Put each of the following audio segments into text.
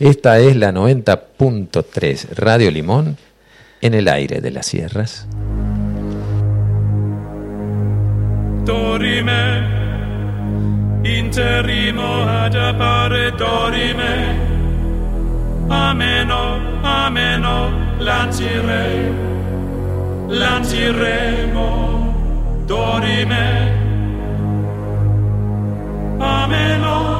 Esta es la 90.3 Radio Limón en el aire de las sierras. Dorime, interimo ad appare dorime, ameno, ameno, lancire, lanciremo, dorime, ameno,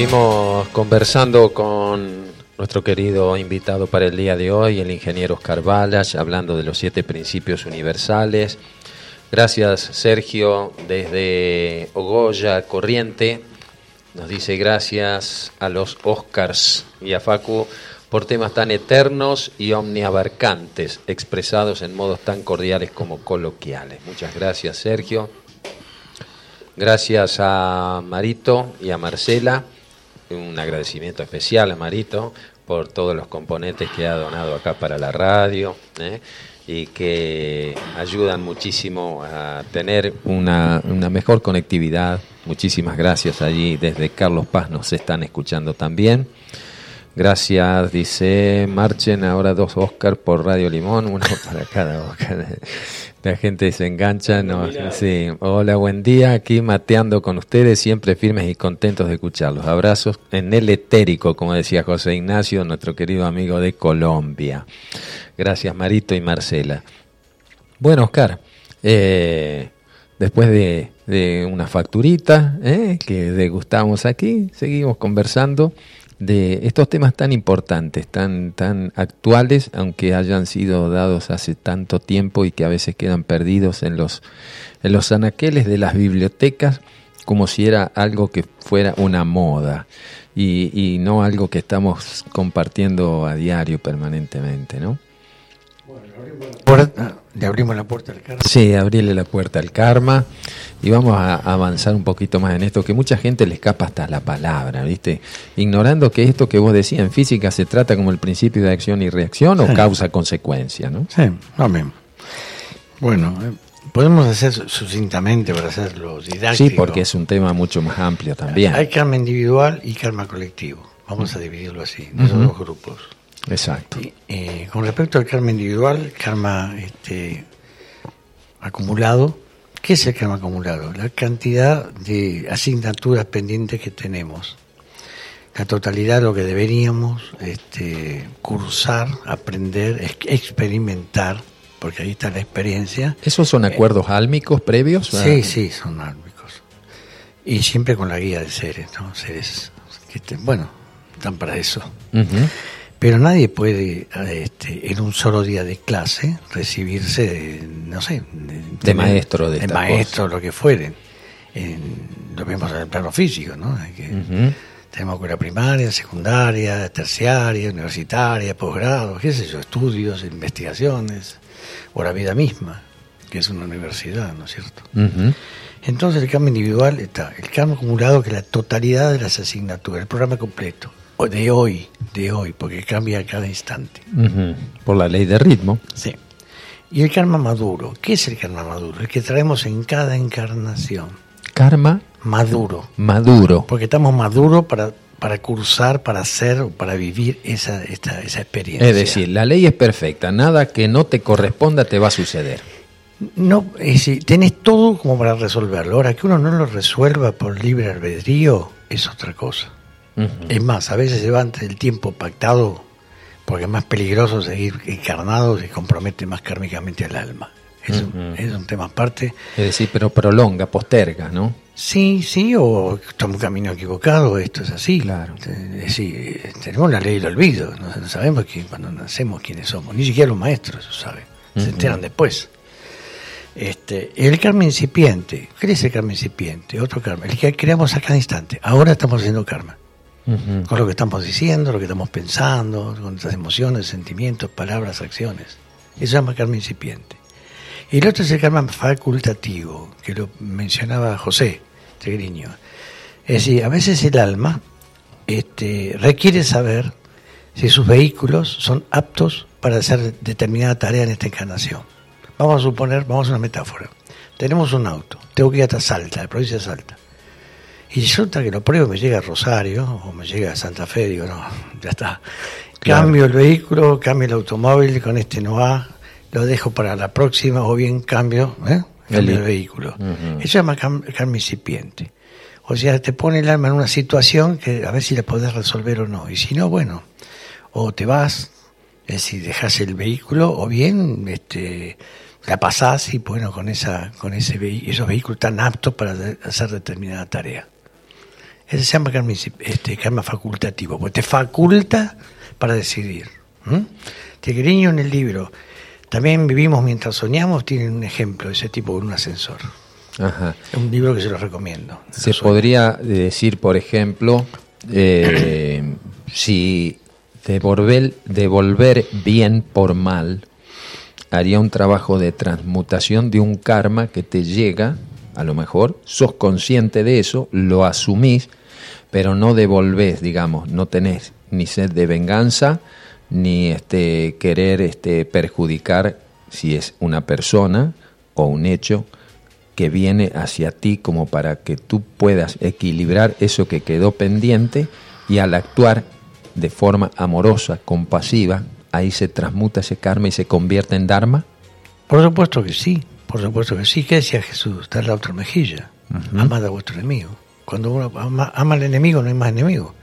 Seguimos conversando con nuestro querido invitado para el día de hoy, el ingeniero Oscar Balas, hablando de los siete principios universales. Gracias, Sergio, desde Ogoya, Corriente. Nos dice gracias a los Oscars y a Facu por temas tan eternos y omniabarcantes, expresados en modos tan cordiales como coloquiales. Muchas gracias, Sergio. Gracias a Marito y a Marcela. Un agradecimiento especial a Marito por todos los componentes que ha donado acá para la radio ¿eh? y que ayudan muchísimo a tener una, una mejor conectividad. Muchísimas gracias allí. Desde Carlos Paz nos están escuchando también. Gracias, dice, marchen ahora dos Oscar por Radio Limón, uno para cada Oscar. La gente se engancha, no, sí. Hola, buen día, aquí mateando con ustedes, siempre firmes y contentos de escucharlos. Abrazos en el etérico, como decía José Ignacio, nuestro querido amigo de Colombia. Gracias, Marito y Marcela. Bueno, Oscar, eh, después de, de una facturita eh, que degustamos aquí, seguimos conversando de estos temas tan importantes, tan, tan actuales, aunque hayan sido dados hace tanto tiempo y que a veces quedan perdidos en los, en los anaqueles de las bibliotecas, como si era algo que fuera una moda y, y no algo que estamos compartiendo a diario permanentemente, ¿no? Puerta- le abrimos la puerta al carro. Sí, abrirle la puerta al karma y vamos a avanzar un poquito más en esto, que mucha gente le escapa hasta la palabra, ¿viste? Ignorando que esto que vos decías en física se trata como el principio de acción y reacción o Sí. causa-consecuencia, ¿no? Sí, lo mismo. Bueno, eh, podemos hacer sucintamente para hacerlo didáctico. Sí, porque es un tema mucho más amplio también. Hay karma individual y karma colectivo. Vamos a dividirlo así, en esos Ujú. dos grupos. Exacto. Eh, con respecto al karma individual, karma este, acumulado, ¿qué es el karma acumulado? La cantidad de asignaturas pendientes que tenemos. La totalidad de lo que deberíamos este, cursar, aprender, ex- experimentar, porque ahí está la experiencia. ¿Esos son acuerdos álmicos previos? Sí, sí, son álmicos. Y siempre con la guía de seres, ¿no? Seres que, te- bueno, están para eso. Ujú. Pero nadie puede, este, en un solo día de clase, recibirse, de, no sé, De maestro de de estas maestro, lo que fueren. En- lo vemos en el plano físico, ¿no? De que Ujú. Tenemos escuela primaria, secundaria, terciaria, universitaria, posgrado, qué sé yo, estudios, investigaciones, o la vida misma, que es una universidad, ¿no es cierto? Entonces el karma individual está, el karma acumulado que es la totalidad de las asignaturas, el programa completo, de hoy, de hoy, porque cambia a cada instante. Por la ley de ritmo. Sí. Y el karma maduro, ¿qué es el karma maduro? El que traemos en cada encarnación, Karma maduro, maduro. porque estamos maduros para, para cursar, para hacer o para vivir esa, esta, esa experiencia. Es decir, la ley es perfecta, nada que no te corresponda te va a suceder. No, es decir, tenés todo como para resolverlo. Ahora, que uno no lo resuelva por libre albedrío es otra cosa. Es más, a veces se va antes del tiempo pactado porque es más peligroso seguir encarnado se compromete más kármicamente al alma. Es, un, es un tema aparte. Es decir, pero prolonga, posterga, ¿no? Sí, sí, o toma un camino equivocado, esto es así. Claro. Es decir, tenemos la ley del olvido, no, no sabemos que cuando nacemos quiénes somos, ni siquiera los maestros lo saben, se enteran después. Este, el karma incipiente, ¿qué es el karma incipiente? Otro karma, el que creamos a cada instante. Ahora estamos haciendo karma, Con lo que estamos diciendo, lo que estamos pensando, con nuestras emociones, sentimientos, palabras, acciones. Eso se llama karma incipiente. Y el otro es el karma facultativo, que lo mencionaba José Tegriño. Es decir, a veces el alma este, requiere saber si sus vehículos son aptos para hacer determinada tarea en esta encarnación. Vamos a suponer, vamos a una metáfora. Tenemos un auto, tengo que ir hasta Salta, la provincia de Salta. Y resulta que lo pruebo, me llega a Rosario o me llega a Santa Fe, digo, no, ya está. Claro. Cambio el vehículo, cambio el automóvil, con este no va, lo dejo para la próxima o bien cambio, ¿eh? cambio El- vehículo. Eso se llama cam- karma incipiente. O sea, te pone el alma en una situación que a ver si la podés resolver o no. Y si no, bueno, o te vas, es decir, dejas el vehículo, o bien este, la pasás y bueno, con esa, con ese esos vehículos están aptos para hacer determinada tarea. Ese se llama karma, este, karma facultativo, porque te faculta para decidir. ¿m? Tigriño en el libro, también vivimos mientras soñamos, tiene un ejemplo de ese tipo en un ascensor. Ajá. Es un libro que se lo recomiendo. Se podría decir, por ejemplo, eh, si devolver, devolver bien por mal haría un trabajo de transmutación de un karma que te llega, a lo mejor, sos consciente de eso, lo asumís, pero no devolvés, digamos, no tenés ni sed de venganza, ni este querer este perjudicar si es una persona o un hecho que viene hacia ti como para que tú puedas equilibrar eso que quedó pendiente y al actuar de forma amorosa, compasiva, ahí se transmuta ese karma y se convierte en dharma. Por supuesto que sí, por supuesto que sí. ¿Qué decía Jesús? Dar la otra mejilla. Amad a vuestro enemigo. Cuando uno ama, ama al enemigo, no hay más enemigo.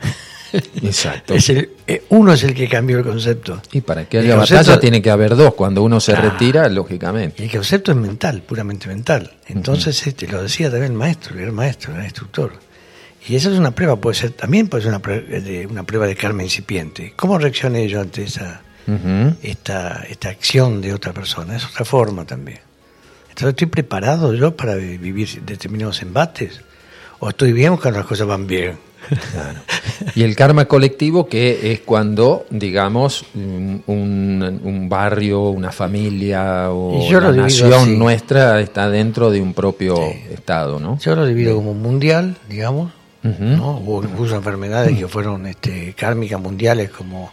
Exacto. Es el, eh, uno es el que cambió el concepto. Y para que haya concepto- batalla tiene que haber dos. Cuando uno se Claro. retira, lógicamente. el concepto es mental, puramente mental. Entonces, este, lo decía también el maestro, el maestro, el instructor. Y esa es una prueba, puede ser también puede ser una prueba de, una prueba de karma incipiente. ¿Cómo reaccioné yo ante esa, esta, esta acción de otra persona? Es otra forma también. Entonces, ¿estoy preparado yo para vi- vivir determinados embates? ¿O estoy bien cuando las cosas van bien? Claro. Y el karma colectivo que es cuando, digamos, un, un- un barrio, una familia o la nación así. nuestra está dentro de un propio estado, ¿no? Yo lo divido como mundial, digamos, Ujú. ¿no? Hubo incluso enfermedades que fueron este, kármicas mundiales como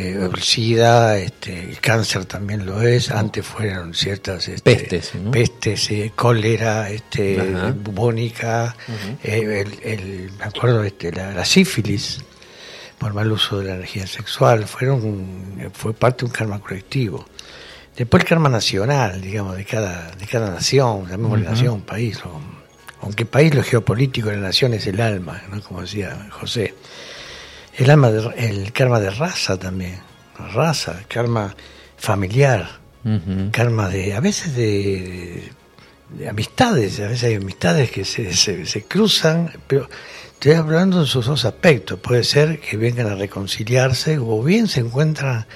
eh, el SIDA, este, el cáncer también lo es, antes fueron ciertas este, Pestes, ¿no? pestes, eh, cólera, este, Ajá. bubónica, eh, el, el- me acuerdo este, la, la sífilis, por mal uso de la energía sexual, fueron fue parte de un karma colectivo. Después el karma nacional, digamos, de cada, de cada nación, llamémosle nación, país, o- aunque país lo geopolítico de la nación es el alma, ¿no? como decía José. El alma de- el karma de raza también, raza, karma familiar, karma de, a veces de, de amistades, a veces hay amistades que se, se, se cruzan, pero estoy hablando en sus dos aspectos. Puede ser que vengan a reconciliarse o bien se encuentran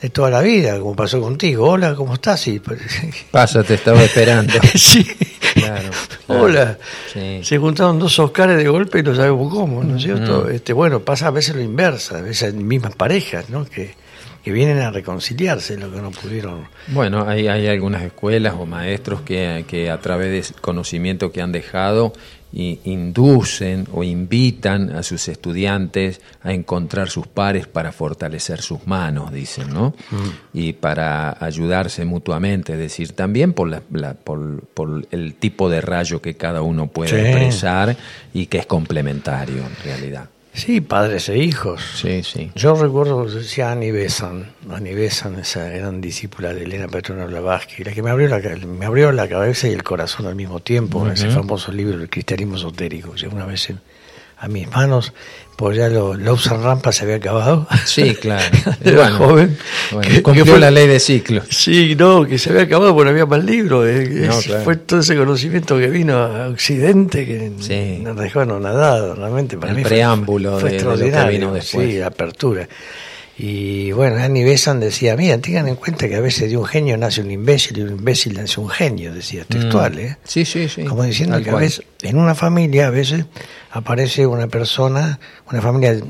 de toda la vida, como pasó contigo. Hola, ¿cómo estás? Y, pues, Pasa, te estaba esperando. sí. Claro, claro. Hola. Sí. Se juntaron dos Oscares de golpe y no sabemos cómo, ¿no es cierto? Ujú. este, bueno, pasa a veces lo inversa, a veces en mismas parejas, ¿no? Que, que vienen a reconciliarse, lo que no pudieron. Bueno, hay, hay algunas escuelas o maestros que, que a través de conocimiento que han dejado inducen o invitan a sus estudiantes a encontrar sus pares para fortalecer sus manos, dicen, ¿no? Y para ayudarse mutuamente, es decir, también por, la- la- por, por el tipo de rayo que cada uno puede Sí. expresar y que es complementario en realidad. Sí, padres e hijos. Sí, sí. Yo recuerdo decía Annie Besant, Annie Besant, esa gran discípula de Elena Petrona Blavatsky, la que me abrió la, me abrió la cabeza y el corazón al mismo tiempo, ese famoso libro, El cristianismo esotérico, que llegó una vez en- a mis manos, pues ya lo, la usan rampa se había acabado. Sí, claro. Era Bueno, joven. bueno, que- que cumplió fue- la ley de ciclos. Sí, no, que se había acabado porque no había más libros. eh, No, claro. Fue todo ese conocimiento que vino a Occidente que Sí. nos dejó anonadados, realmente. Para El mí fue- preámbulo fue de- de lo que vino después. Sí, la apertura. Y bueno, Annie Besant decía, mira, tengan en cuenta que a veces de un genio nace un imbécil y un imbécil nace un genio, decía, textual, Mm. ¿eh? Sí, sí, sí. Como diciendo Tal que a veces, en una familia, a veces aparece una persona, una familia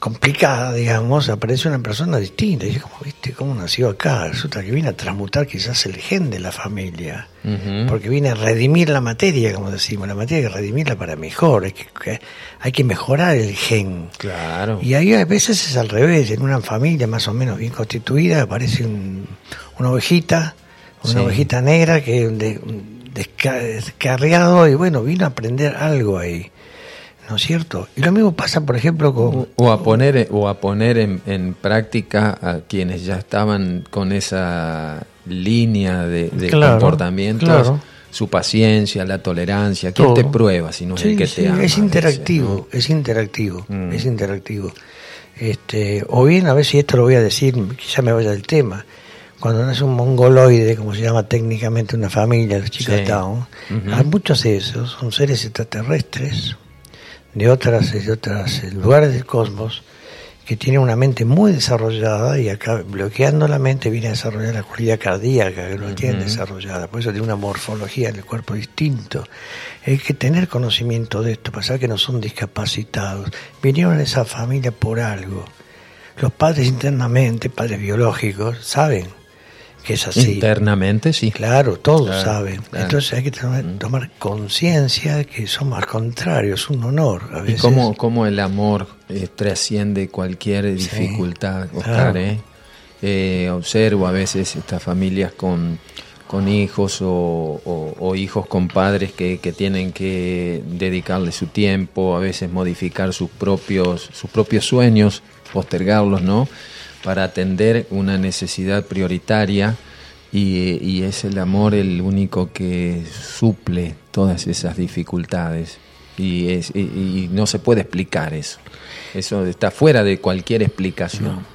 complicada, digamos, aparece una persona distinta. Y yo, como, ¿viste cómo nació acá? Resulta que viene a transmutar quizás el gen de la familia. Porque viene a redimir la materia, como decimos. La materia hay que redimirla para mejor. Hay que, que- hay que mejorar el gen. Claro. Y ahí a veces es al revés, en una familia más o menos bien constituida aparece un- una ovejita, una Sí. ovejita negra que de- un desca- descarriado y bueno, vino a aprender algo ahí, ¿no es cierto? Y lo mismo pasa, por ejemplo, con... O, a poner, o a poner en, en práctica a quienes ya estaban con esa línea de, de Claro, comportamientos, claro. su paciencia, la tolerancia. ¿Quién Todo. te prueba si no es Sí, el que sí, te ama? es interactivo, es interactivo, Mm. es interactivo. Este, o bien, a ver si esto lo voy a decir, quizá me vaya del tema. Cuando nace un mongoloide, como se llama técnicamente una familia, los chicos Sí. Ujú. hay muchos de esos, son seres extraterrestres de otras, de otros lugares del cosmos que tiene una mente muy desarrollada y acá bloqueando la mente viene a desarrollar la cualidad cardíaca que no tiene desarrollada, por eso tiene una morfología en el cuerpo distinto. Hay que tener conocimiento de esto, pasar que no son discapacitados, vinieron a esa familia por algo. Los padres internamente, padres biológicos, saben que es así. Internamente, sí. Claro, todos Claro, saben. claro. Mm. Entonces hay que tomar, tomar conciencia que somos al contrario, es un honor. A Y veces. cómo, cómo el amor eh, trasciende cualquier dificultad, Oscar. claro. ¿eh? Eh, observo a veces estas familias con, con hijos o, o- o hijos con padres que, que tienen que dedicarle su tiempo, a veces modificar sus propios, sus propios sueños, postergarlos, ¿no? Para atender una necesidad prioritaria y, y es el amor el único que suple todas esas dificultades y, es, y, y no se puede explicar eso. Eso está fuera de cualquier explicación.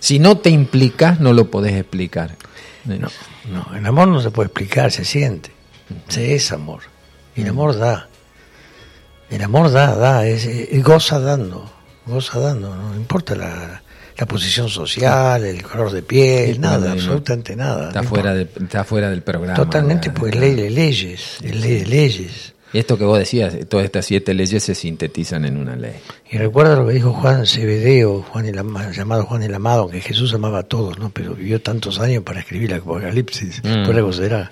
Si no te implicas, no lo podés explicar. Eh, No, no, el amor no se puede explicar, se siente. Se es amor. Y el amor da. El amor da, da, es- goza dando, goza dando, no importa la, la posición social, el color de piel, Sí, nada, absolutamente nada. Está fuera, de, está fuera del programa. Totalmente, pues ley de leyes, es ley de leyes. Y Esto que vos decías, todas estas siete leyes se sintetizan en una ley. Y recuerda lo que dijo Juan Cebedeo, Juan el Ama- llamado Juan el Amado, que Jesús amaba a todos, ¿no? Pero vivió tantos años para escribir el Apocalipsis, Mm. por algo será.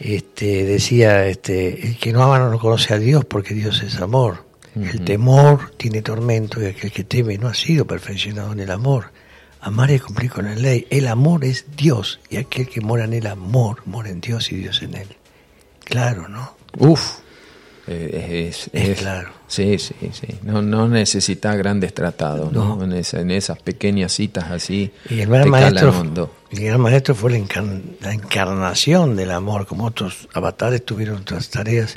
Este, decía, este, el que no ama no conoce a Dios porque Dios es amor. El temor tiene tormento y aquel que teme no ha sido perfeccionado en el amor. Amar es cumplir con la ley. El amor es Dios y aquel que mora en el amor mora en Dios y Dios en él. Claro, ¿no? Uf. Eh, es, Es claro. Sí, sí, sí. No, no necesitas grandes tratados, ¿no? No. En, esa- en esas pequeñas citas así. Y el gran maestro, el gran maestro fue la, encarn- la encarnación del amor, como otros avatares tuvieron otras tareas,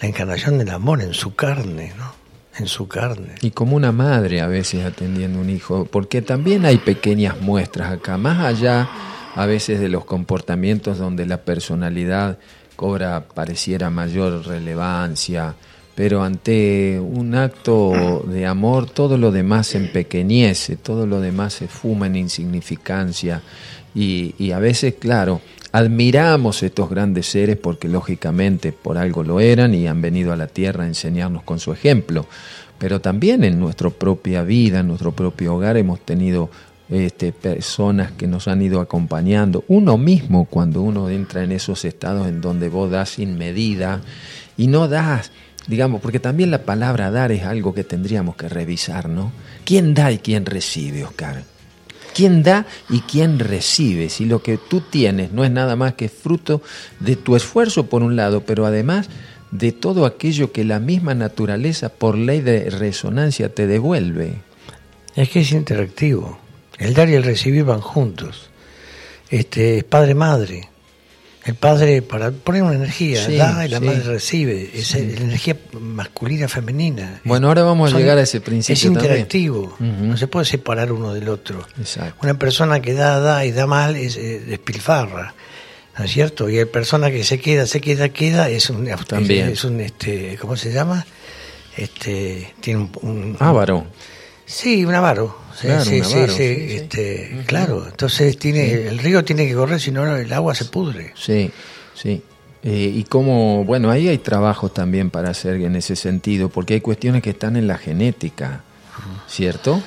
la encarnación del amor en su carne, ¿no? En su carne. Y como una madre a veces atendiendo un hijo, porque también hay pequeñas muestras acá, más allá a veces de los comportamientos donde la personalidad cobra pareciera mayor relevancia, pero ante un acto de amor todo lo demás se empequeñece, todo lo demás se fuma en insignificancia. Y, y a veces, claro, admiramos estos grandes seres porque lógicamente por algo lo eran y han venido a la tierra a enseñarnos con su ejemplo, pero también en nuestra propia vida, en nuestro propio hogar hemos tenido este, personas que nos han ido acompañando, uno mismo cuando uno entra en esos estados en donde vos das sin medida y no das, digamos, porque también la palabra dar es algo que tendríamos que revisar, ¿no? ¿Quién da y quién recibe, Oscar? ¿Quién da y quién recibe? Si lo que tú tienes no es nada más que fruto de tu esfuerzo por un lado, pero además de todo aquello que la misma naturaleza por ley de resonancia te devuelve. Es que es interactivo. El dar y el recibir van juntos. Este, es padre-madre. El padre, para poner una energía, Sí, da y la sí. madre recibe. Es la energía masculina, femenina. Bueno, ahora vamos a llegar a ese principio Es también. interactivo. No se puede separar uno del otro. Exacto. Una persona que da, da y da mal es eh, despilfarra. ¿No es cierto? Y el persona que se queda, se queda, queda, es un, También. es un este, ¿cómo se llama? Este, tiene un, un- Ávaro. Sí, un avaro. Sí, Claro, sí, un sí, avaro, sí, sí, sí. Este, Claro, entonces tiene el río tiene que correr, si no el agua se pudre. Sí, sí. Eh, y como, bueno, ahí hay trabajo también para hacer en ese sentido, porque hay cuestiones que están en la genética, ¿cierto?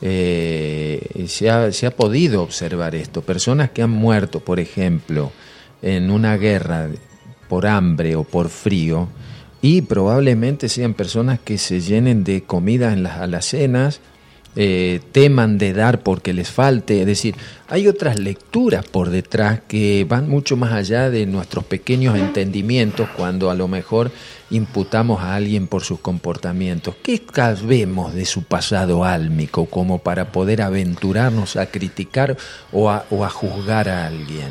Eh, se, ha, se ha podido observar esto. Personas que han muerto, por ejemplo, en una guerra por hambre o por frío, y probablemente sean personas que se llenen de comida en las alacenas, eh, teman de dar porque les falte. Es decir, hay otras lecturas por detrás que van mucho más allá de nuestros pequeños entendimientos cuando a lo mejor imputamos a alguien por sus comportamientos. ¿Qué sabemos de su pasado álmico como para poder aventurarnos a criticar o a, o a juzgar a alguien?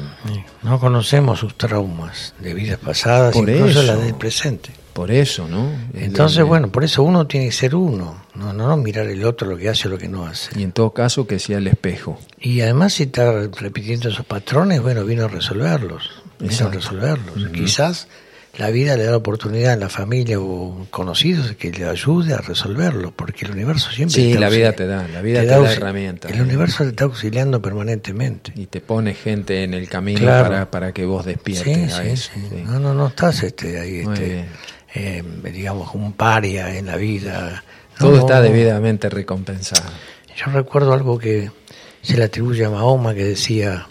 No conocemos sus traumas de vidas pasadas, Por incluso eso. las del presente. Por eso, ¿no? Es Entonces, bueno, por eso uno tiene que ser uno, no, no, no mirar el otro lo que hace o lo que no hace. Y en todo caso que sea el espejo. Y además si está repitiendo esos patrones, bueno, vino a resolverlos, vino a resolverlos. Quizás la vida le da la oportunidad en la familia o conocidos que le ayude a resolverlo, porque el universo siempre Sí, la vida te da, la vida te da auxi- herramientas. El universo te está auxiliando permanentemente. Y te pone gente en el camino Claro. para, para que vos Sí, despiertes a sí, eso. sí. sí. No, no, no estás este, ahí, Muy este, bien. Eh, digamos, un paria en la vida. No, Todo está debidamente recompensado. Yo recuerdo algo que se le atribuye a Mahoma que decía,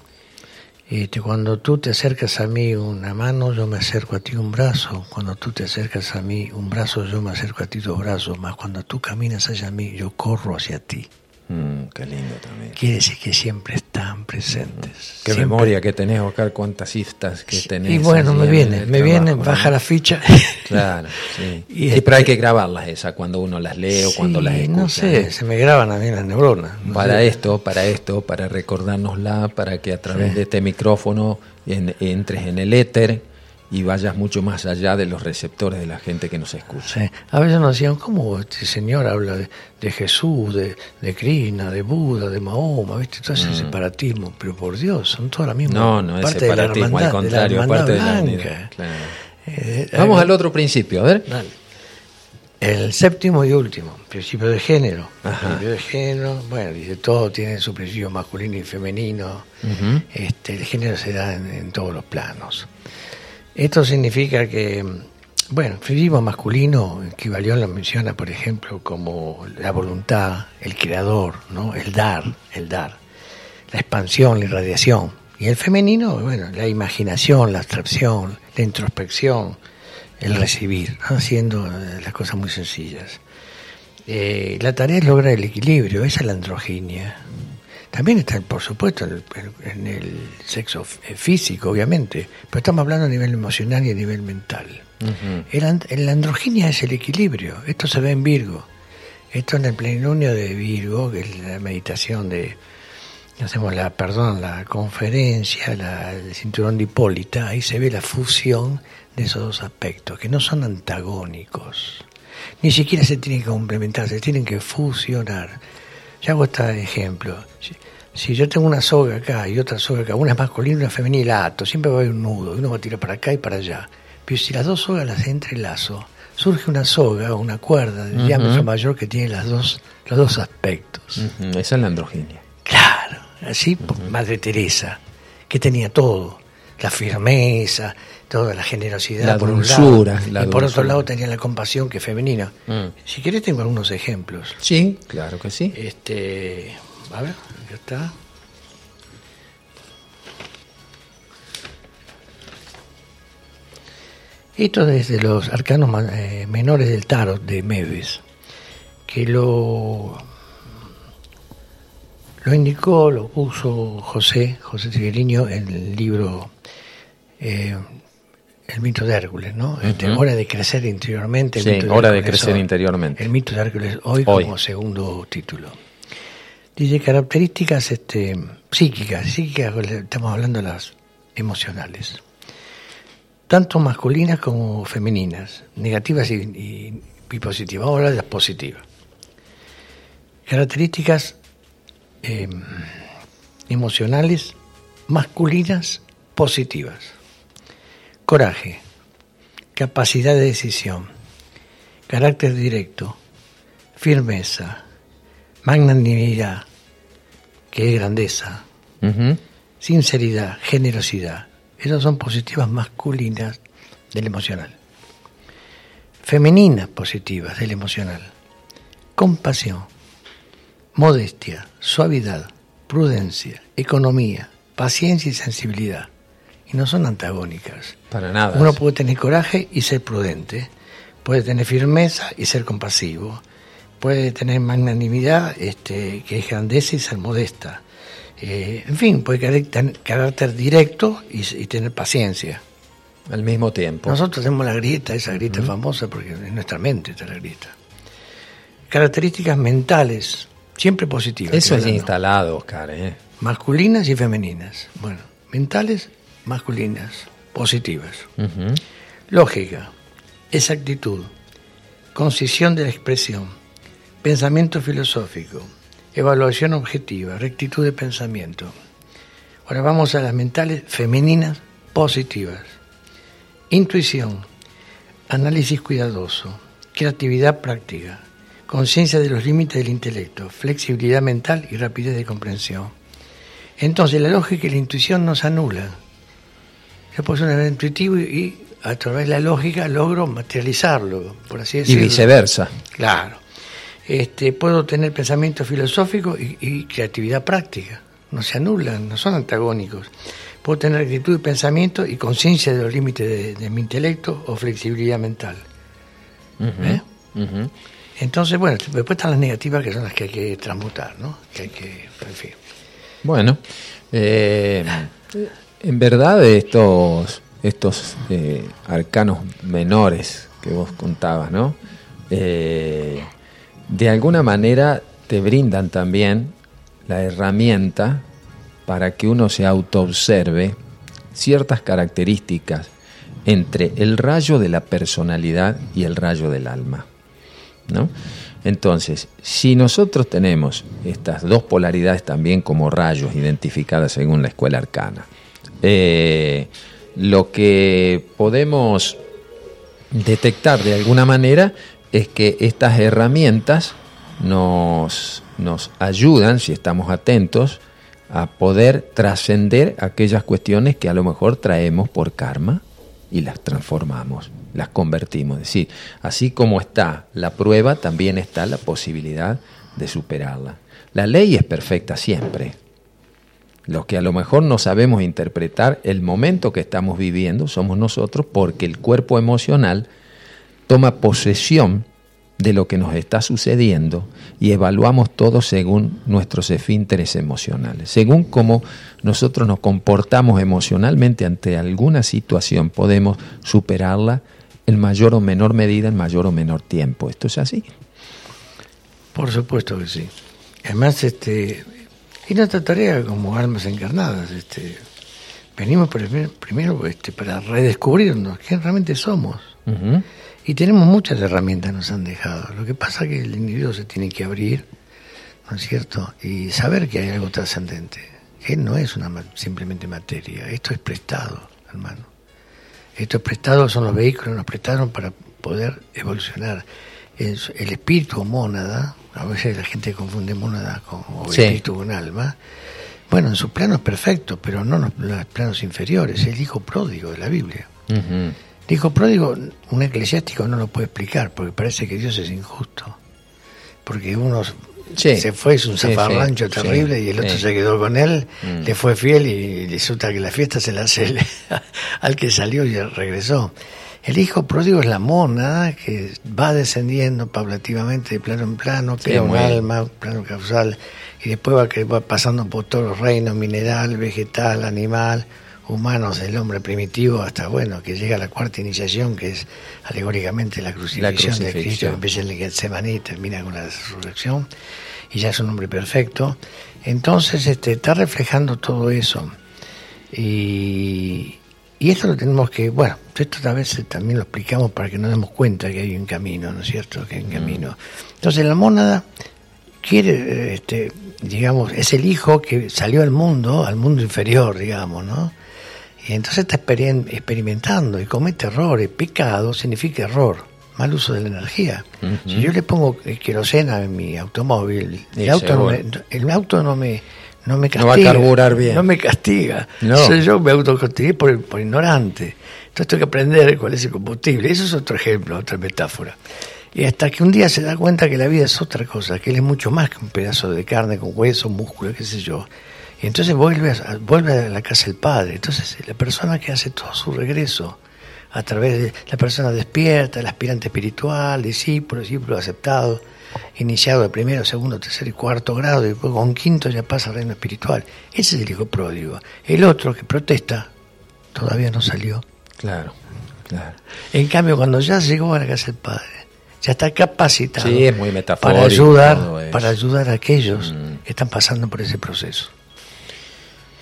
este, cuando tú te acercas a mí una mano, yo me acerco a ti un brazo, cuando tú te acercas a mí un brazo, yo me acerco a ti dos brazos, más cuando tú caminas hacia mí, yo corro hacia ti. Mm, qué lindo también. Quiere decir que siempre están presentes. Qué Siempre- memoria que tenés, Oscar, cuántas citas que tenés. Y bueno, me en viene, el me viene, trabajo, ¿no? baja la ficha. Claro, sí. Y Sí, este- pero hay que grabarlas esas cuando uno las lee o cuando Sí, las escucha. No sé, se me graban a mí las neuronas. no Para sé. esto, para esto, para recordárnosla, para que a través Sí. de este micrófono en- entres en el éter y vayas mucho más allá de los receptores de la gente que nos escucha. Sí. A veces nos decían, ¿cómo este señor habla de, de Jesús, de, de Krishna, de Buda, de Mahoma? ¿Viste? Todo ese separatismo. Pero por Dios, son todas las mismas. Mm. No, no es parte de la separatismo, al contrario, de parte de hermandad la blanca. unidad. claro. Eh, Vamos eh, al otro principio, a ver. dale. El séptimo y último, principio de género. Ajá. Principio de género, bueno, dice, todo tiene su principio masculino y femenino. Este, el género se da en, en todos los planos. Esto significa que, bueno, el feminismo masculino, que Valión lo menciona, por ejemplo, como la voluntad, el creador, ¿no? el dar, el dar, la expansión, la irradiación. Y el femenino, bueno, la imaginación, la abstracción, la introspección, el recibir, haciendo eh, las cosas muy sencillas. Eh, la tarea es lograr el equilibrio, esa es la androginia. También está, por supuesto, en el, en el sexo eh, físico, obviamente, pero estamos hablando a nivel emocional y a nivel mental. Ujú. El and- la androginia es el equilibrio, esto se ve en Virgo. Esto en el plenilunio de Virgo, que es la meditación de, hacemos la, perdón, la conferencia, la, el cinturón de Hipólita, ahí se ve la fusión de esos dos aspectos, que no son antagónicos. Ni siquiera se tienen que complementar, se tienen que fusionar. Yo hago este ejemplo. Si, yo tengo una soga acá y otra soga acá, una es masculina y una femenina, y la ato, siempre va a haber un nudo, y uno va a tirar para acá y para allá. Pero si las dos sogas las entrelazo, surge una soga o una cuerda de diámetro mayor que tiene las dos, los dos aspectos. Esa es la androginia. Claro, así por Madre Teresa, que tenía todo, la firmeza, toda la generosidad La por dulzura, un lado, la y por otro lado tenía la compasión que es femenina. Mm. Si querés tengo algunos ejemplos. Sí, claro que sí. Este, a ver, ya está. Esto desde los arcanos eh, menores del tarot de Meves, que lo, lo indicó, lo puso José, José Trigueriño en el libro eh, El mito de Hércules, ¿no? Este, Ujú. hora de crecer interiormente. el Sí, mito de hora de Hércules crecer hoy. interiormente. El mito de Hércules hoy, Hoy. como segundo título. Dice características este, psíquicas, psíquicas, estamos hablando de las emocionales, tanto masculinas como femeninas, negativas y, y- positivas. Vamos a hablar de las positivas. Características eh, emocionales masculinas positivas. Coraje, capacidad de decisión, carácter directo, firmeza, magnanimidad, que es grandeza, sinceridad, generosidad. Esas son positivas masculinas del emocional. Femeninas positivas del emocional. Compasión, modestia, suavidad, prudencia, economía, paciencia y sensibilidad. Y no son antagónicas. Para nada. Uno puede tener coraje y ser prudente, puede tener firmeza y ser compasivo, puede tener magnanimidad, este, que es grandeza y ser modesta. Eh, en fin, puede tener carácter directo y, y tener paciencia. Al mismo tiempo. Nosotros tenemos la grieta, esa grieta famosa, porque en nuestra mente está la grieta. Características mentales, siempre positivas. Eso es hablando. instalado, Oscar. ¿eh? Masculinas y femeninas. Bueno, mentales, masculinas, positivas. Lógica, exactitud, concisión de la expresión, pensamiento filosófico, evaluación objetiva, rectitud de pensamiento. Ahora vamos a las mentales femeninas positivas. Intuición, análisis cuidadoso, creatividad práctica, conciencia de los límites del intelecto, flexibilidad mental y rapidez de comprensión. Entonces la lógica y la intuición nos anula. Yo puedo ser intuitivo y, y a través de la lógica logro materializarlo, por así Y decirlo. viceversa. Claro. Este, puedo tener pensamiento filosófico y, y creatividad práctica. No se anulan, no son antagónicos. Puedo tener actitud y pensamiento y conciencia de los límites de, de mi intelecto o flexibilidad mental. ¿Eh? Entonces, bueno, después están las negativas que son las que hay que transmutar, ¿no? Que hay que, en fin. Bueno, eh, en verdad estos, estos eh, arcanos menores que vos contabas, ¿no? Eh, de alguna manera te brindan también la herramienta para que uno se autoobserve ciertas características entre el rayo de la personalidad y el rayo del alma. ¿no? Entonces, si nosotros tenemos estas dos polaridades también como rayos identificadas según la escuela arcana, eh, lo que podemos detectar de alguna manera es que estas herramientas nos, nos ayudan, si estamos atentos, a poder trascender aquellas cuestiones que a lo mejor traemos por karma y las transformamos, las convertimos. Es decir, así como está la prueba, también está la posibilidad de superarla. La ley es perfecta siempre. Los que a lo mejor no sabemos interpretar el momento que estamos viviendo somos nosotros porque el cuerpo emocional toma posesión de lo que nos está sucediendo y evaluamos todo según nuestros esfínteres emocionales. Según cómo nosotros nos comportamos emocionalmente ante alguna situación, podemos superarla en mayor o menor medida, en mayor o menor tiempo. Esto es así. Por supuesto que sí. Además, este, y nuestra tarea como almas encarnadas, este, venimos primer- primero este, para redescubrirnos quién realmente somos. Y tenemos muchas herramientas que nos han dejado. Lo que pasa es que el individuo se tiene que abrir, ¿no es cierto? Y saber que hay algo trascendente. Que no es una simplemente materia. Esto es prestado, hermano. Esto es prestado, son los vehículos que nos prestaron para poder evolucionar. El, el espíritu o mónada, a veces la gente confunde mónada con o Sí. espíritu con alma. Bueno, en sus planos perfectos, pero no en los- planos inferiores. El hijo pródigo de la Biblia. El hijo pródigo, un eclesiástico no lo puede explicar porque parece que Dios es injusto. Porque uno Sí. se fue, es un zafarrancho sí, terrible y el otro se quedó con él, Mm. le fue fiel y resulta que la fiesta se la hace al que salió y regresó. El hijo pródigo es la mona que va descendiendo paulativamente de plano en plano, crea un alma, plano causal, y después va, que va pasando por todos los reinos, mineral, vegetal, animal, humanos, del hombre primitivo, hasta bueno, que llega a la cuarta iniciación, que es alegóricamente la crucifixión, de Cristo, que empieza en el Getsemaní y termina con la resurrección, y ya es un hombre perfecto. Entonces este, está reflejando todo eso. Y, y esto lo tenemos que, bueno, esto a veces también lo explicamos para que nos demos cuenta que hay un camino, ¿no es cierto? Que hay un camino. Entonces la mónada quiere, este, digamos, es el hijo que salió al mundo, al mundo inferior, digamos, ¿no? Y entonces está experimentando y comete errores. Pecado significa error, mal uso de la energía. Si yo le pongo eh, querosena en mi automóvil, Sí, el auto, no me, el auto no me, no me No va a castiga. carburar bien. No me castiga. No. Soy yo me autocastigué por, por ignorante. Entonces tengo que aprender cuál es el combustible. Eso es otro ejemplo, otra metáfora. Y hasta que un día se da cuenta que la vida es otra cosa, que él es mucho más que un pedazo de carne con hueso, músculo, qué sé yo. Y entonces vuelve a, vuelve a la casa del padre. Entonces la persona que hace todo su regreso a través de la persona despierta, el aspirante espiritual, discípulo, discípulo aceptado, iniciado de primero, segundo, tercer y cuarto grado, y después con quinto ya pasa al reino espiritual. Ese es el hijo pródigo. El otro que protesta todavía no salió. Claro, claro. En cambio, cuando ya llegó a la casa del padre, ya está capacitado Sí, es muy para ayudar, para ayudar a aquellos Mm. que están pasando por ese proceso.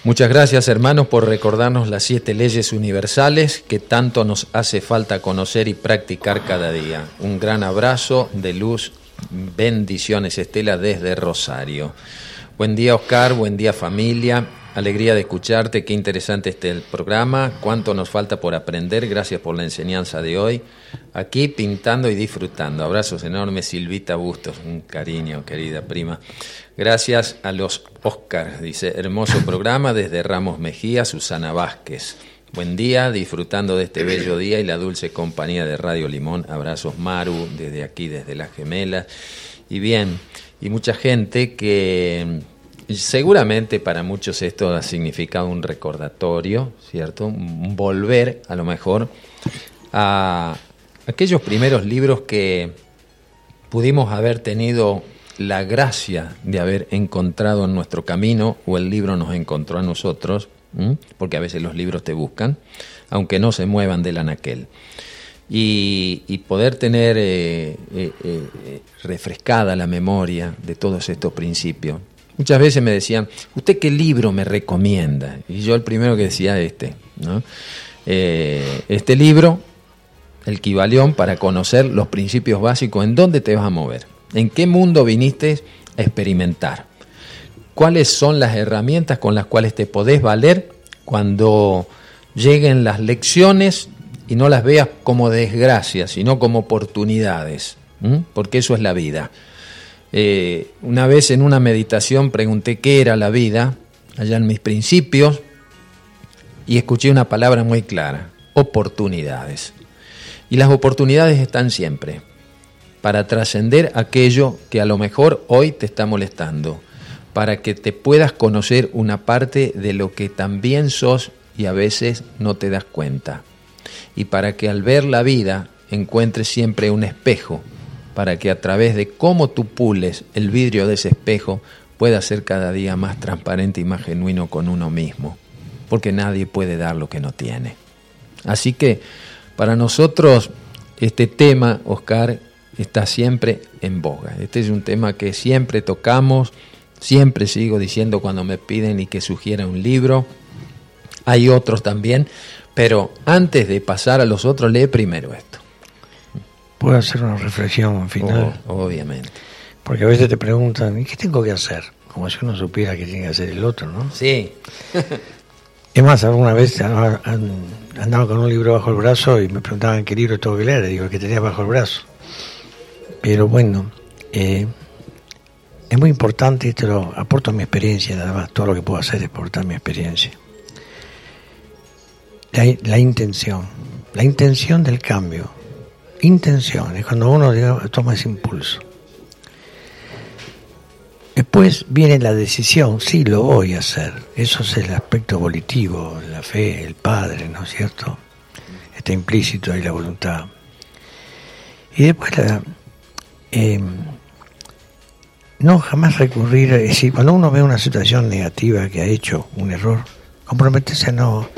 Muchas gracias hermanos por recordarnos las siete leyes universales que tanto nos hace falta conocer y practicar cada día. Un gran abrazo de luz, bendiciones Estela desde Rosario. Buen día Oscar, buen día familia. alegría de escucharte, qué interesante este programa, cuánto nos falta por aprender, gracias por la enseñanza de hoy. Aquí pintando y disfrutando. Abrazos enormes, Silvita Bustos, un cariño, querida prima. Gracias a los Oscars, dice, hermoso programa desde Ramos Mejía, Susana Vázquez. Buen día, disfrutando de este bello día y la dulce compañía de Radio Limón. Abrazos Maru, desde aquí, desde Las Gemelas. Y bien, y mucha gente que seguramente para muchos esto ha significado un recordatorio, ¿cierto? Un volver, a lo mejor, a aquellos primeros libros que pudimos haber tenido la gracia de haber encontrado en nuestro camino o el libro nos encontró a nosotros, porque a veces los libros te buscan, aunque no se muevan del anaquel. Y, y poder tener eh, eh, eh, refrescada la memoria de todos estos principios. Muchas veces me decían, ¿usted qué libro me recomienda? Y yo el primero que decía este, ¿no? Este libro, el Kibalión, para conocer los principios básicos, en dónde te vas a mover, en qué mundo viniste a experimentar, cuáles son las herramientas con las cuales te podés valer cuando lleguen las lecciones y no las veas como desgracias, sino como oportunidades, ¿m? porque eso es la vida. Eh, una vez en una meditación pregunté qué era la vida, allá en mis principios, y escuché una palabra muy clara, oportunidades. Y las oportunidades están siempre para trascender aquello que a lo mejor hoy te está molestando, para que te puedas conocer una parte de lo que también sos y a veces no te das cuenta, y para que al ver la vida encuentres siempre un espejo, para que a través de cómo tú pules el vidrio de ese espejo pueda ser cada día más transparente y más genuino con uno mismo, porque nadie puede dar lo que no tiene. Así que para nosotros este tema, Oscar, está siempre en boga. Este es un tema que siempre tocamos, siempre sigo diciendo cuando me piden y que sugiera un libro. Hay otros también, pero antes de pasar a los otros, lee primero esto. Puedo hacer una reflexión final. Oh, obviamente. Porque a veces te preguntan, ¿y qué tengo que hacer? Como si uno supiera qué tiene que hacer el otro, ¿no? Sí, Es más, alguna vez andaba, an- andaba con un libro bajo el brazo y me preguntaban qué libro tengo que leer. Y digo, el que tenía bajo el brazo. Pero bueno, eh, es muy importante, y te lo aporto mi experiencia, nada más. Todo lo que puedo hacer es aportar mi experiencia. La, intención, la intención del cambio. Intención, es cuando uno toma ese impulso. Después viene la decisión, sí, lo voy a hacer. Eso es el aspecto volitivo, la fe, el Padre, ¿no es cierto? Está implícito ahí la voluntad. Y después la, eh, no jamás recurrir, es decir, cuando uno ve una situación negativa que ha hecho un error, comprometerse a no,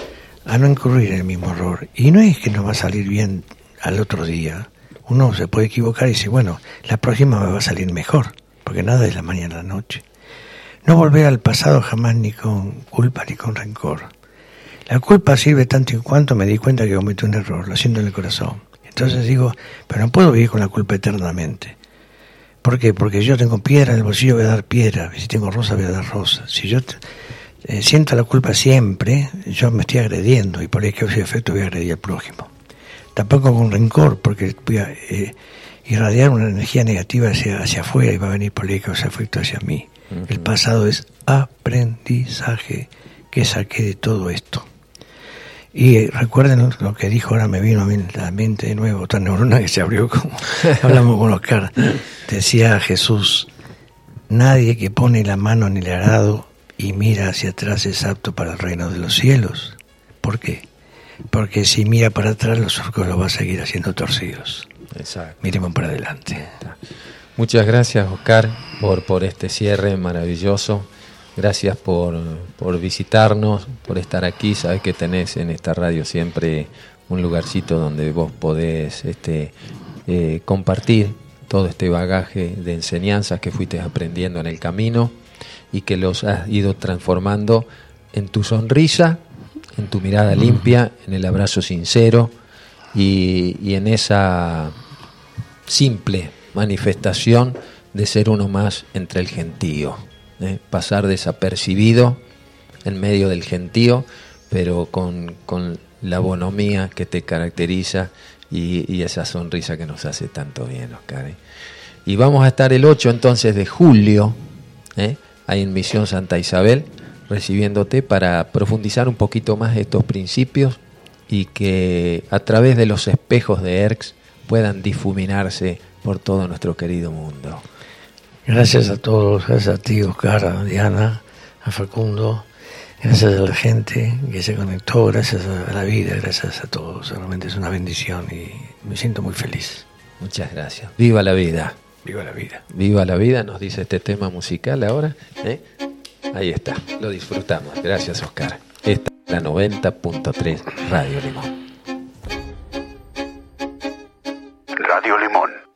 a no incurrir en el mismo error. Y no es que no va a salir bien al otro día. Uno se puede equivocar y dice, bueno, la próxima me va a salir mejor, porque nada es la mañana a la noche. No volver al pasado jamás ni con culpa ni con rencor. La culpa sirve tanto en cuanto me di cuenta que cometí un error, lo siento en el corazón. Entonces digo, pero no puedo vivir con la culpa eternamente. ¿Por qué? Porque yo tengo piedra en el bolsillo, voy a dar piedra. Si tengo rosa, voy a dar rosa. Si yo eh, siento la culpa siempre, yo me estoy agrediendo y por ahí que ese efecto voy a agredir al prójimo. Tampoco con rencor, porque voy a eh, irradiar una energía negativa hacia, hacia afuera y va a venir por ahí que ese efecto hacia mí. El pasado es aprendizaje que saqué de todo esto. Y recuerden lo que dijo, ahora me vino a mí la mente de nuevo, otra neurona que se abrió como hablamos con Oscar. Decía Jesús, nadie que pone la mano en el arado y mira hacia atrás es apto para el reino de los cielos. ¿Por qué? Porque si mira para atrás los surcos los va a seguir haciendo torcidos. exacto. Miremos para adelante. Muchas gracias, Oscar, por, por este cierre maravilloso. Gracias por, por visitarnos, por estar aquí. Sabes que tenés en esta radio siempre un lugarcito donde vos podés este, eh, compartir todo este bagaje de enseñanzas que fuiste aprendiendo en el camino y que los has ido transformando en tu sonrisa, en tu mirada limpia, en el abrazo sincero y, y en esa simple manifestación de ser uno más entre el gentío, ¿eh? pasar desapercibido en medio del gentío, pero con, con la bonomía que te caracteriza y, esa sonrisa que nos hace tanto bien, Oscar. ¿eh? Y vamos a estar el 8 entonces de julio, ¿eh? ahí en Misión Santa Isabel, recibiéndote para profundizar un poquito más estos principios y que a través de los espejos de ERX puedan difuminarse por todo nuestro querido mundo. Gracias a todos, gracias a ti, Oscar, a Diana, a Facundo, gracias a la gente que se conectó, gracias a la vida, gracias a todos. Realmente es una bendición y me siento muy feliz. Muchas gracias. Viva la vida. Viva la vida. Viva la vida, nos dice este tema musical ahora. ¿eh? Ahí está, lo disfrutamos. Gracias, Oscar. Esta es la 90.3 Radio Limón. Radio Limón.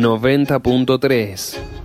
90.3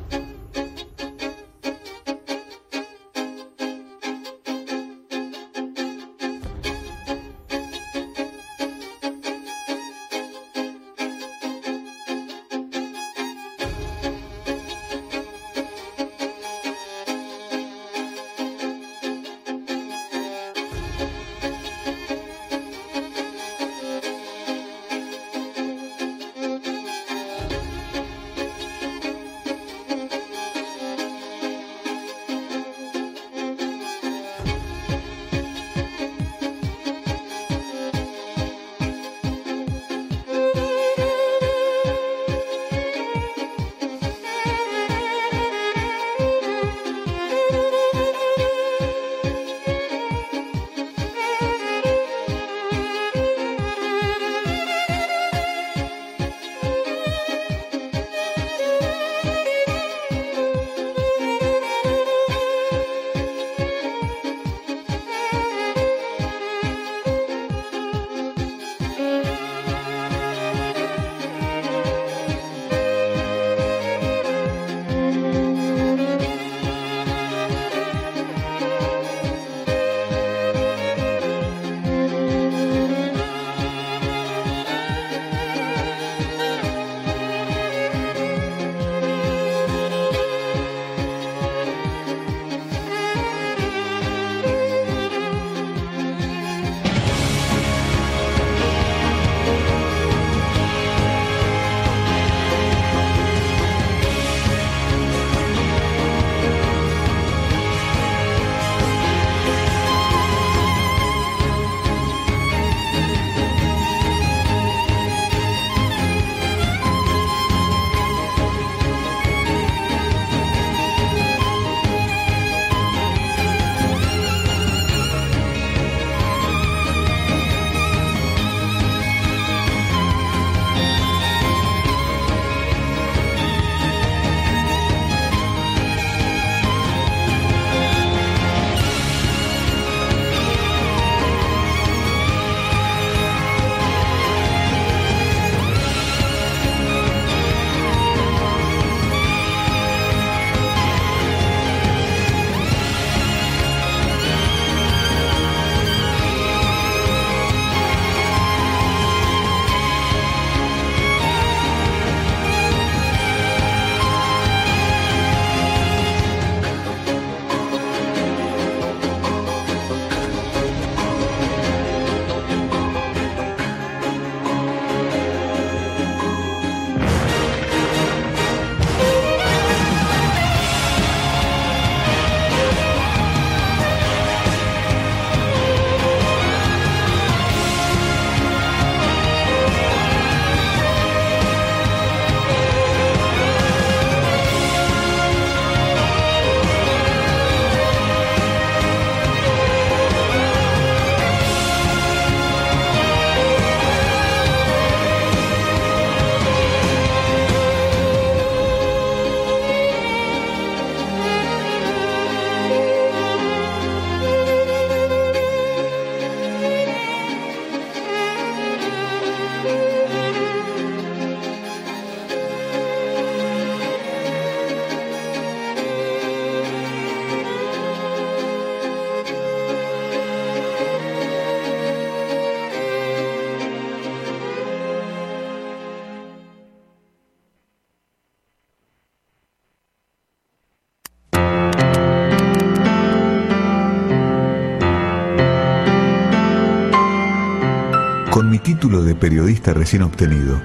periodista recién obtenido,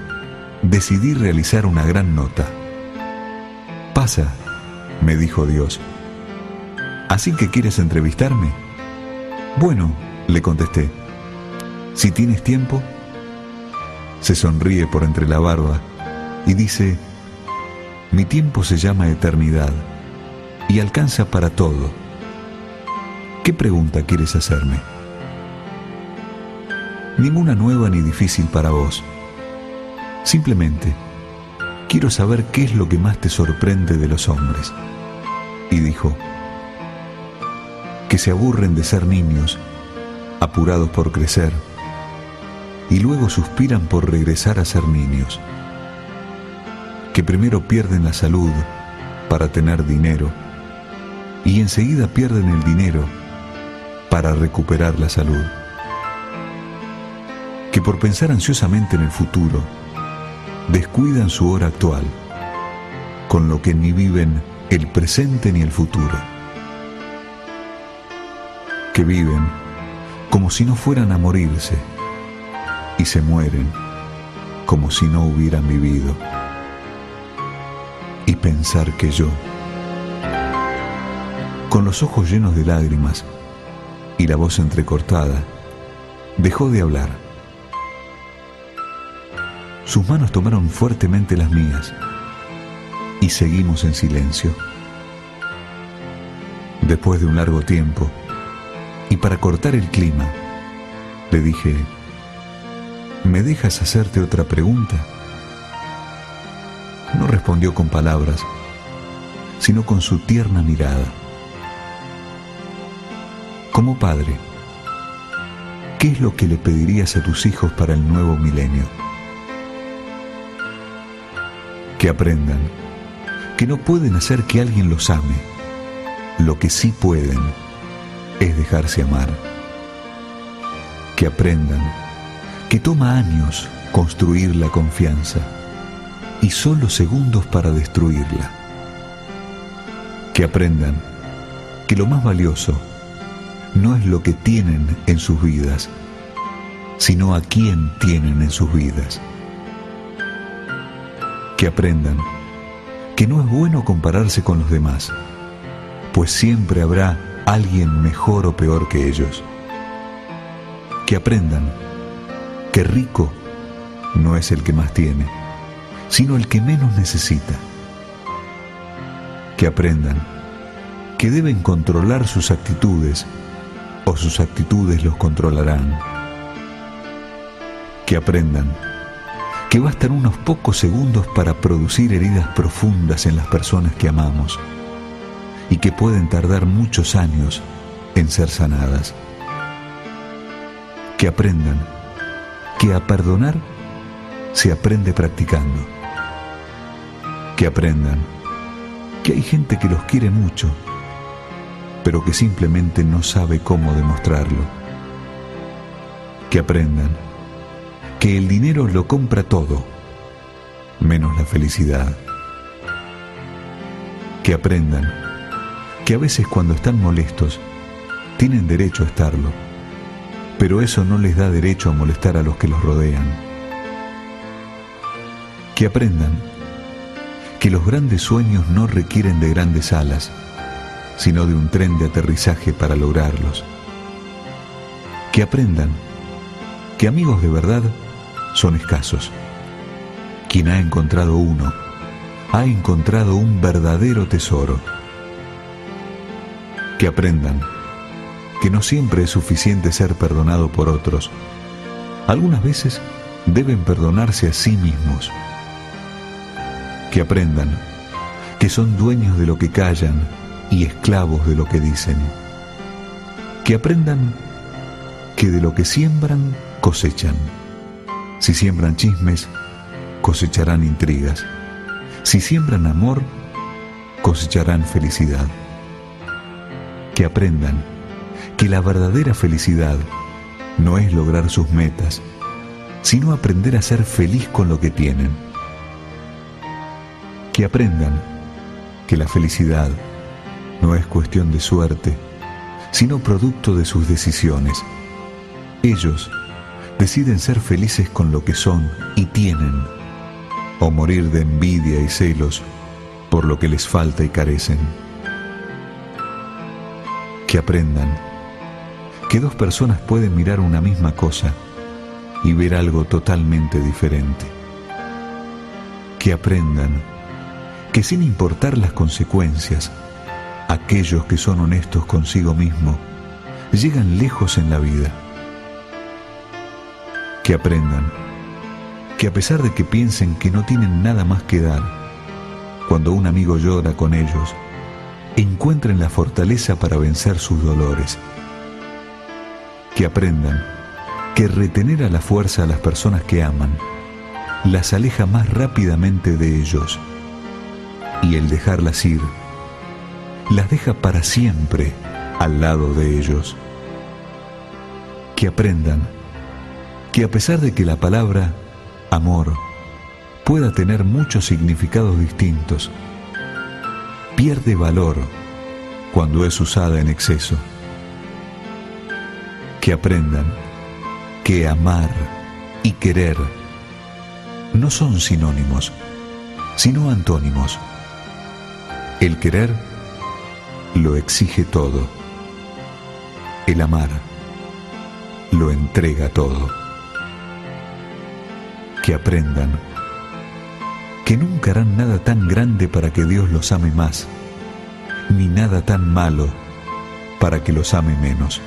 decidí realizar una gran nota. Pasa, me dijo Dios. ¿Así que quieres entrevistarme? Bueno, le contesté. Si tienes tiempo. Se sonríe por entre la barba y dice, mi tiempo se llama eternidad y alcanza para todo. ¿Qué pregunta quieres hacerme? Ninguna nueva ni difícil para vos. Simplemente, quiero saber qué es lo que más te sorprende de los hombres. Y dijo, que se aburren de ser niños, apurados por crecer, y luego suspiran por regresar a ser niños, que primero pierden la salud para tener dinero, y enseguida pierden el dinero para recuperar la salud, que por pensar ansiosamente en el futuro, descuidan su hora actual, con lo que ni viven el presente ni el futuro que viven como si no fueran a morirse y se mueren como si no hubieran vivido. Y pensar que yo, con los ojos llenos de lágrimas y la voz entrecortada, dejó de hablar. Sus manos tomaron fuertemente las mías y seguimos en silencio. Después de un largo tiempo, y para cortar el clima, le dije, ¿me dejas hacerte otra pregunta? No respondió con palabras, sino con su tierna mirada. Como padre, ¿qué es lo que le pedirías a tus hijos para el nuevo milenio? Que aprendan que no pueden hacer que alguien los ame, lo que sí pueden es dejarse amar. Que aprendan que toma años construir la confianza y solo segundos para destruirla. Que aprendan que lo más valioso no es lo que tienen en sus vidas, sino a quién tienen en sus vidas. Que aprendan que no es bueno compararse con los demás, pues siempre habrá alguien mejor o peor que ellos. Que aprendan que rico no es el que más tiene, sino el que menos necesita. Que aprendan que deben controlar sus actitudes o sus actitudes los controlarán. Que aprendan que bastan unos pocos segundos para producir heridas profundas en las personas que amamos y que pueden tardar muchos años en ser sanadas. Que aprendan que a perdonar se aprende practicando. Que aprendan que hay gente que los quiere mucho, pero que simplemente no sabe cómo demostrarlo. Que aprendan que el dinero lo compra todo, menos la felicidad. Que aprendan que a veces cuando están molestos tienen derecho a estarlo, pero eso no les da derecho a molestar a los que los rodean. Que aprendan que los grandes sueños no requieren de grandes alas, sino de un tren de aterrizaje para lograrlos. Que aprendan que amigos de verdad son escasos. Quien ha encontrado uno, ha encontrado un verdadero tesoro que aprendan que no siempre es suficiente ser perdonado por otros. Algunas veces deben perdonarse a sí mismos. Que aprendan que son dueños de lo que callan y esclavos de lo que dicen. Que aprendan que de lo que siembran cosechan. Si siembran chismes, cosecharán intrigas. Si siembran amor, cosecharán felicidad que aprendan que la verdadera felicidad no es lograr sus metas, sino aprender a ser feliz con lo que tienen. Que aprendan que la felicidad no es cuestión de suerte, sino producto de sus decisiones. Ellos deciden ser felices con lo que son y tienen, o morir de envidia y celos por lo que les falta y carecen. Que aprendan que dos personas pueden mirar una misma cosa y ver algo totalmente diferente. Que aprendan que sin importar las consecuencias, aquellos que son honestos consigo mismo llegan lejos en la vida. Que aprendan que a pesar de que piensen que no tienen nada más que dar, cuando un amigo llora con ellos, encuentren la fortaleza para vencer sus dolores. Que aprendan que retener a la fuerza a las personas que aman las aleja más rápidamente de ellos y el dejarlas ir las deja para siempre al lado de ellos. Que aprendan que a pesar de que la palabra amor pueda tener muchos significados distintos, pierde valor cuando es usada en exceso. Que aprendan que amar y querer no son sinónimos, sino antónimos. El querer lo exige todo. El amar lo entrega todo. Que aprendan que nunca harán nada tan grande para que Dios los ame más, ni nada tan malo para que los ame menos.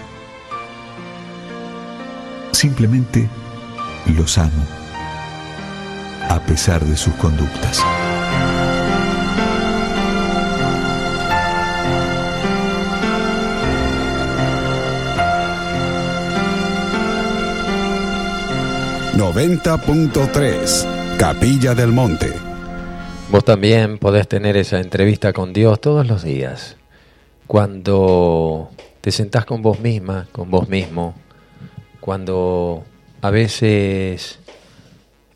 Simplemente los amo, a pesar de sus conductas. ...90.3... Capilla del Monte. Vos también podés tener esa entrevista con Dios todos los días. Cuando te sentás con vos misma, con vos mismo, cuando a veces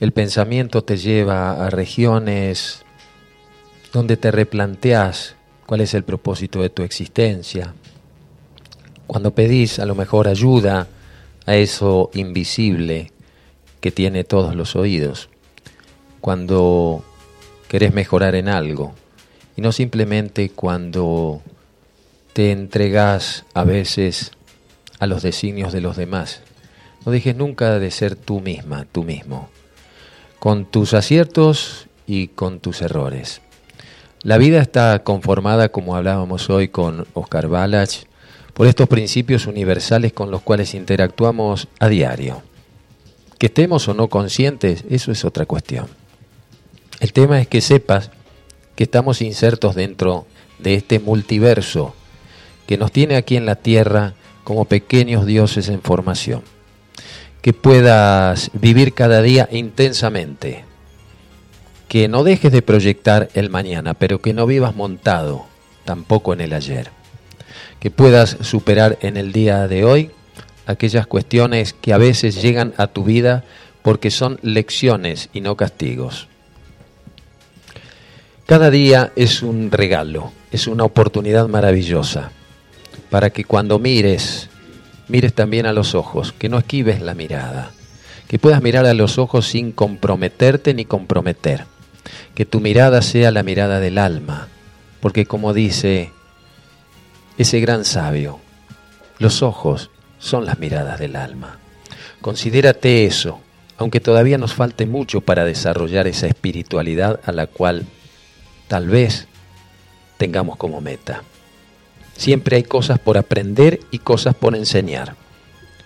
el pensamiento te lleva a regiones donde te replanteás cuál es el propósito de tu existencia. Cuando pedís a lo mejor ayuda a eso invisible que tiene todos los oídos. Cuando querés mejorar en algo y no simplemente cuando te entregas a veces a los designios de los demás. No dejes nunca de ser tú misma, tú mismo, con tus aciertos y con tus errores. La vida está conformada, como hablábamos hoy con Oscar Balach, por estos principios universales con los cuales interactuamos a diario. Que estemos o no conscientes, eso es otra cuestión. El tema es que sepas que estamos insertos dentro de este multiverso que nos tiene aquí en la tierra como pequeños dioses en formación. Que puedas vivir cada día intensamente. Que no dejes de proyectar el mañana, pero que no vivas montado tampoco en el ayer. Que puedas superar en el día de hoy aquellas cuestiones que a veces llegan a tu vida porque son lecciones y no castigos. Cada día es un regalo, es una oportunidad maravillosa para que cuando mires, mires también a los ojos, que no esquives la mirada, que puedas mirar a los ojos sin comprometerte ni comprometer, que tu mirada sea la mirada del alma, porque como dice ese gran sabio, los ojos son las miradas del alma. Considérate eso, aunque todavía nos falte mucho para desarrollar esa espiritualidad a la cual tal vez tengamos como meta. Siempre hay cosas por aprender y cosas por enseñar.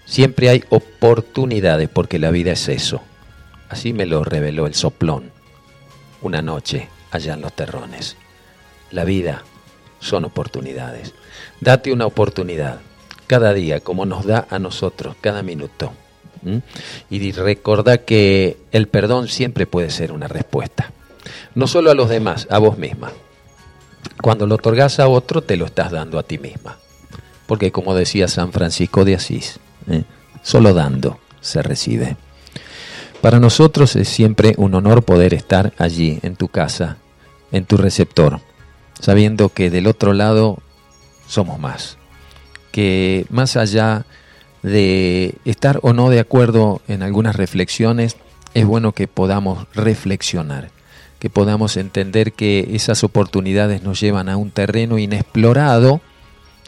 Siempre hay oportunidades porque la vida es eso. Así me lo reveló el soplón una noche allá en los terrones. La vida son oportunidades. Date una oportunidad cada día como nos da a nosotros cada minuto. Y recordá que el perdón siempre puede ser una respuesta. No solo a los demás, a vos misma. Cuando lo otorgas a otro, te lo estás dando a ti misma. Porque como decía San Francisco de Asís, ¿eh? solo dando se recibe. Para nosotros es siempre un honor poder estar allí, en tu casa, en tu receptor, sabiendo que del otro lado somos más, que más allá de estar o no de acuerdo en algunas reflexiones, es bueno que podamos reflexionar, que podamos entender que esas oportunidades nos llevan a un terreno inexplorado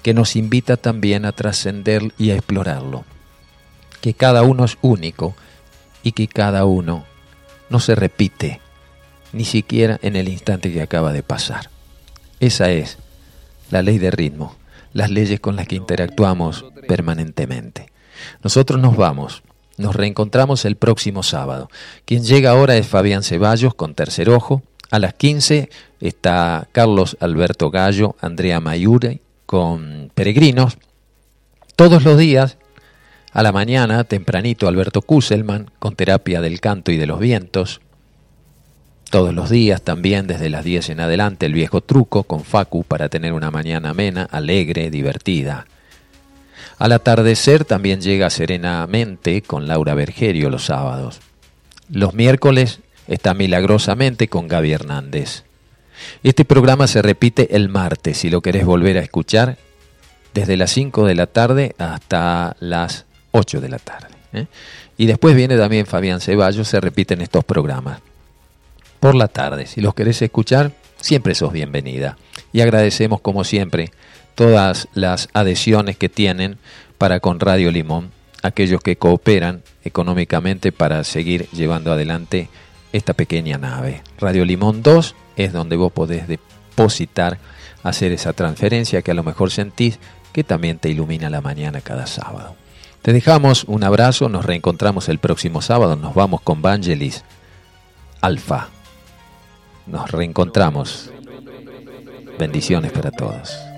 que nos invita también a trascender y a explorarlo. Que cada uno es único y que cada uno no se repite, ni siquiera en el instante que acaba de pasar. Esa es la ley de ritmo, las leyes con las que interactuamos permanentemente. Nosotros nos vamos, nos reencontramos el próximo sábado. Quien llega ahora es Fabián Ceballos con Tercer Ojo. A las 15 está Carlos Alberto Gallo, Andrea Mayure con Peregrinos. Todos los días, a la mañana, tempranito, Alberto Kusselman con Terapia del Canto y de los Vientos. Todos los días también, desde las 10 en adelante, el viejo truco con Facu para tener una mañana amena, alegre, divertida. Al atardecer también llega serenamente con Laura Bergerio los sábados. Los miércoles está milagrosamente con Gaby Hernández. Este programa se repite el martes, si lo querés volver a escuchar, desde las 5 de la tarde hasta las 8 de la tarde. ¿eh? Y después viene también Fabián Ceballos, se repiten estos programas por la tarde. Si los querés escuchar, siempre sos bienvenida. Y agradecemos, como siempre, todas las adhesiones que tienen para con Radio Limón, aquellos que cooperan económicamente para seguir llevando adelante esta pequeña nave. Radio Limón 2 es donde vos podés depositar, hacer esa transferencia que a lo mejor sentís que también te ilumina la mañana cada sábado. Te dejamos un abrazo, nos reencontramos el próximo sábado, nos vamos con Vangelis Alfa. Nos reencontramos. Bendiciones para todos.